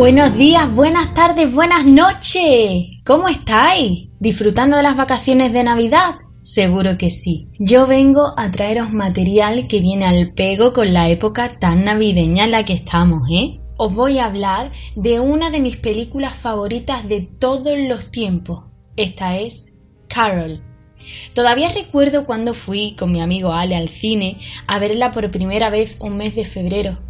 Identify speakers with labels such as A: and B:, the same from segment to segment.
A: Buenos días, buenas tardes, buenas noches. ¿Cómo estáis? ¿Disfrutando de las vacaciones de Navidad? Seguro que sí. Yo vengo a traeros material que viene al pego con la época tan navideña en la que estamos, ¿eh? Os voy a hablar de una de mis películas favoritas de todos los tiempos. Esta es Carol. Todavía recuerdo cuando fui con mi amigo Ale al cine a verla por primera vez un mes de febrero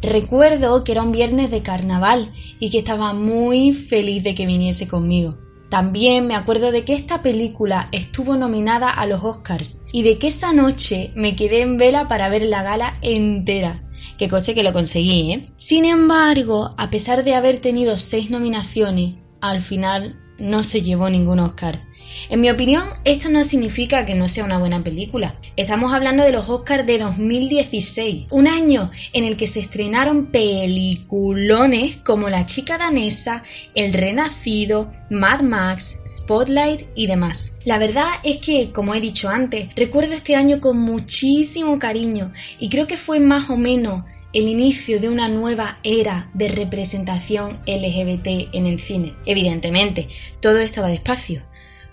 A: Recuerdo que era un viernes de carnaval y que estaba muy feliz de que viniese conmigo. También me acuerdo de que esta película estuvo nominada a los Oscars y de que esa noche me quedé en vela para ver la gala entera. Que coche que lo conseguí, ¿eh? Sin embargo, a pesar de haber tenido seis nominaciones, al final no se llevó ningún Oscar. En mi opinión, esto no significa que no sea una buena película. Estamos hablando de los Oscars de 2016, un año en el que se estrenaron peliculones como La chica danesa, El renacido, Mad Max, Spotlight y demás. La verdad es que, como he dicho antes, recuerdo este año con muchísimo cariño y creo que fue más o menos el inicio de una nueva era de representación LGBT en el cine. Evidentemente, todo esto va despacio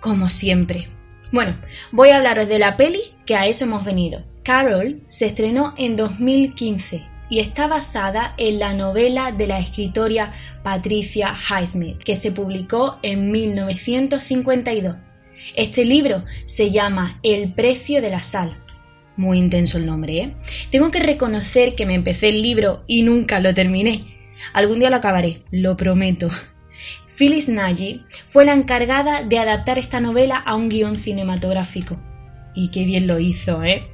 A: como siempre. Bueno, voy a hablaros de la peli que a eso hemos venido. Carol se estrenó en 2015 y está basada en la novela de la escritora Patricia Highsmith, que se publicó en 1952. Este libro se llama El precio de la sal. Muy intenso el nombre, ¿eh? Tengo que reconocer que me empecé el libro y nunca lo terminé. Algún día lo acabaré, lo prometo. Phyllis Nagy fue la encargada de adaptar esta novela a un guion cinematográfico. Y qué bien lo hizo, ¿eh?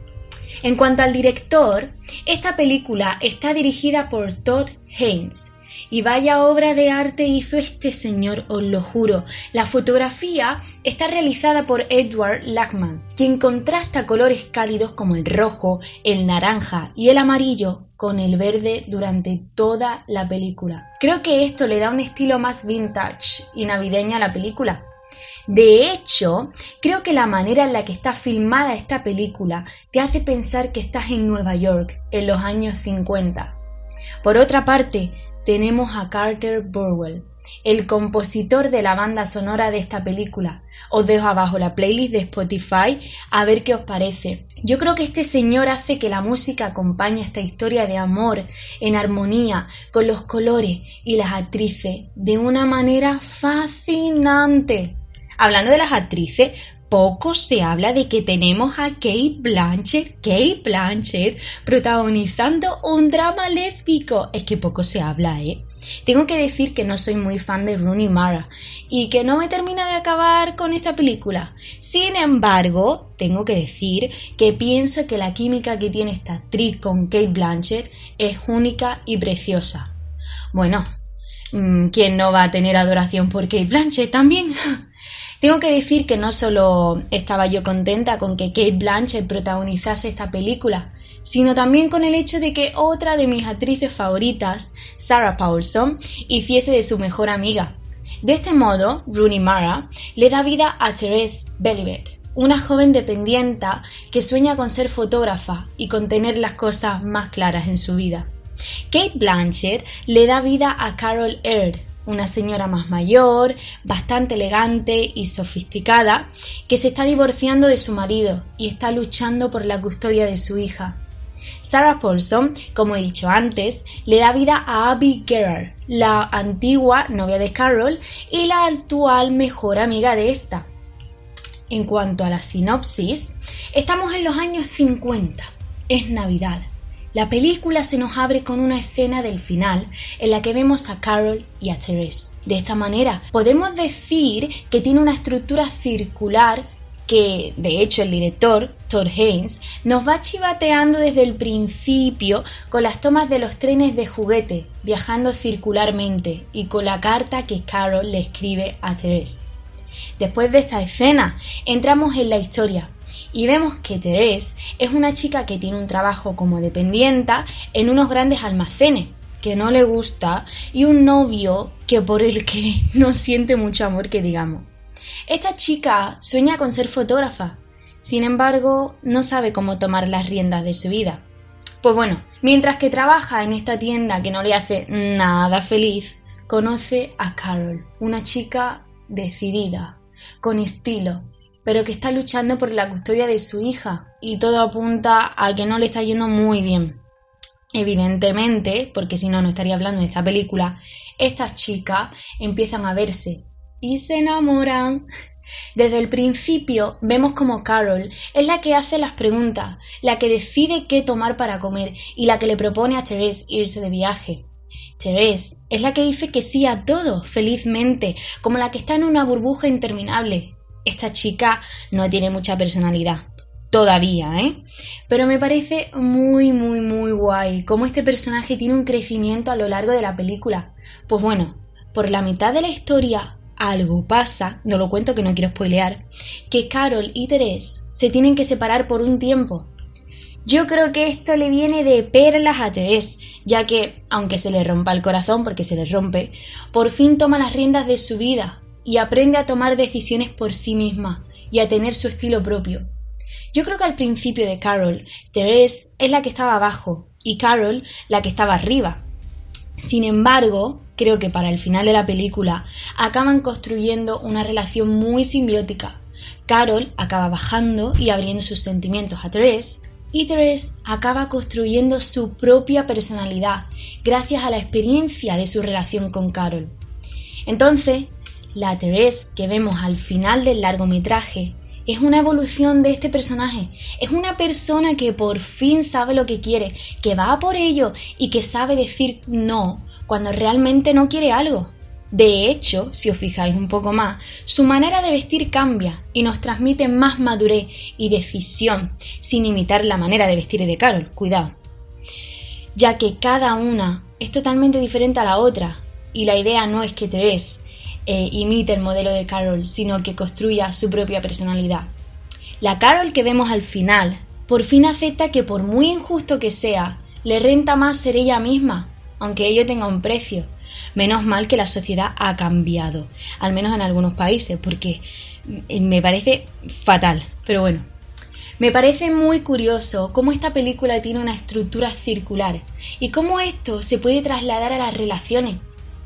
A: En cuanto al director, esta película está dirigida por Todd Haynes. Y vaya obra de arte hizo este señor, os lo juro. La fotografía está realizada por Edward Lachman, quien contrasta colores cálidos como el rojo, el naranja y el amarillo con el verde durante toda la película. Creo que esto le da un estilo más vintage y navideño a la película. De hecho, creo que la manera en la que está filmada esta película te hace pensar que estás en Nueva York en los años 50. Por otra parte, tenemos a Carter Burwell, el compositor de la banda sonora de esta película. Os dejo abajo la playlist de Spotify a ver qué os parece. Yo creo que este señor hace que la música acompañe esta historia de amor en armonía con los colores y las actrices de una manera fascinante. Hablando de las actrices, poco se habla de que tenemos a Kate Blanchett, Kate Blanchett, protagonizando un drama lésbico. Es que poco se habla, ¿eh? Tengo que decir que no soy muy fan de Rooney Mara y que no me termina de acabar con esta película. Sin embargo, tengo que decir que pienso que la química que tiene esta actriz con Kate Blanchett es única y preciosa. Bueno, mm, ¿quién no va a tener adoración por Kate Blanchett también? Tengo que decir que no solo estaba yo contenta con que Kate Blanchett protagonizase esta película, sino también con el hecho de que otra de mis actrices favoritas, Sarah Paulson, hiciese de su mejor amiga. De este modo, Rooney Mara le da vida a Therese Belivet, una joven dependienta que sueña con ser fotógrafa y con tener las cosas más claras en su vida. Kate Blanchett le da vida a Carol Aird, una señora más mayor, bastante elegante y sofisticada, que se está divorciando de su marido y está luchando por la custodia de su hija. Sarah Paulson, como he dicho antes, le da vida a Abby Gerard, la antigua novia de Carol y la actual mejor amiga de esta. En cuanto a la sinopsis, estamos en los años 50. Es Navidad. La película se nos abre con una escena del final en la que vemos a Carol y a Therese. De esta manera, podemos decir que tiene una estructura circular que, de hecho, el director, Todd Haynes, nos va chivateando desde el principio con las tomas de los trenes de juguete, viajando circularmente, y con la carta que Carol le escribe a Therese. Después de esta escena, entramos en la historia, y vemos que Therese es una chica que tiene un trabajo como dependienta en unos grandes almacenes que no le gusta y un novio que por el que no siente mucho amor que digamos. Esta chica sueña con ser fotógrafa, sin embargo no sabe cómo tomar las riendas de su vida. Pues bueno, mientras que trabaja en esta tienda que no le hace nada feliz, conoce a Carol, una chica decidida, con estilo, pero que está luchando por la custodia de su hija y todo apunta a que no le está yendo muy bien. Evidentemente, porque si no, no estaría hablando de esta película, estas chicas empiezan a verse y se enamoran. Desde el principio vemos como Carol es la que hace las preguntas, la que decide qué tomar para comer y la que le propone a Therese irse de viaje. Therese es la que dice que sí a todo, felizmente, como la que está en una burbuja interminable, esta chica no tiene mucha personalidad. Todavía, ¿eh? Pero me parece muy, muy, muy guay cómo este personaje tiene un crecimiento a lo largo de la película. Pues bueno, por la mitad de la historia algo pasa, no lo cuento que no quiero spoilear, que Carol y Therese se tienen que separar por un tiempo. Yo creo que esto le viene de perlas a Therese, ya que, aunque se le rompa el corazón porque se le rompe, por fin toma las riendas de su vida, y aprende a tomar decisiones por sí misma y a tener su estilo propio. Yo creo que al principio de Carol, Therese es la que estaba abajo y Carol la que estaba arriba. Sin embargo, creo que para el final de la película acaban construyendo una relación muy simbiótica. Carol acaba bajando y abriendo sus sentimientos a Therese y Therese acaba construyendo su propia personalidad gracias a la experiencia de su relación con Carol. Entonces, la Therese que vemos al final del largometraje es una evolución de este personaje. Es una persona que por fin sabe lo que quiere, que va por ello y que sabe decir no cuando realmente no quiere algo. De hecho, si os fijáis un poco más, su manera de vestir cambia y nos transmite más madurez y decisión, sin imitar la manera de vestir de Carol, cuidado. Ya que cada una es totalmente diferente a la otra, y la idea no es que Therese eh, imite el modelo de Carol, sino que construya su propia personalidad. La Carol que vemos al final, por fin acepta que por muy injusto que sea, le renta más ser ella misma, aunque ello tenga un precio. Menos mal que la sociedad ha cambiado, al menos en algunos países, porque me parece fatal. Pero bueno, me parece muy curioso cómo esta película tiene una estructura circular y cómo esto se puede trasladar a las relaciones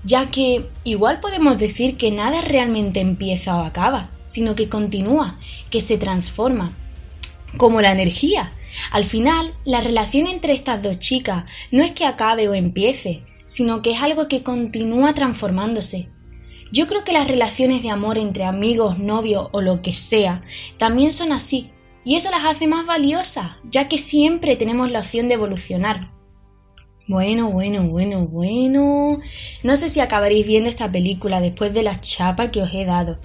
A: ya que igual podemos decir que nada realmente empieza o acaba, sino que continúa, que se transforma, como la energía. Al final, la relación entre estas dos chicas no es que acabe o empiece, sino que es algo que continúa transformándose. Yo creo que las relaciones de amor entre amigos, novios o lo que sea también son así, y eso las hace más valiosas, ya que siempre tenemos la opción de evolucionar. Bueno, bueno, bueno, bueno. No sé si acabaréis viendo esta película después de la chapa que os he dado,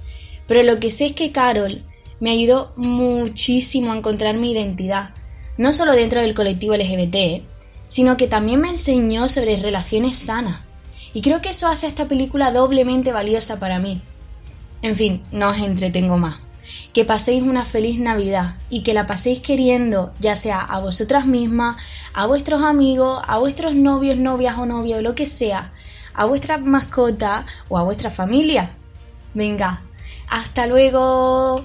A: pero lo que sé es que Carol me ayudó muchísimo a encontrar mi identidad, no solo dentro del colectivo LGBT, sino que también me enseñó sobre relaciones sanas. Y creo que eso hace a esta película doblemente valiosa para mí. En fin, no os entretengo más que paséis una feliz Navidad y que la paséis queriendo, ya sea a vosotras mismas, a vuestros amigos, a vuestros novios, novias o novios, lo que sea, a vuestra mascota o a vuestra familia. Venga, hasta luego.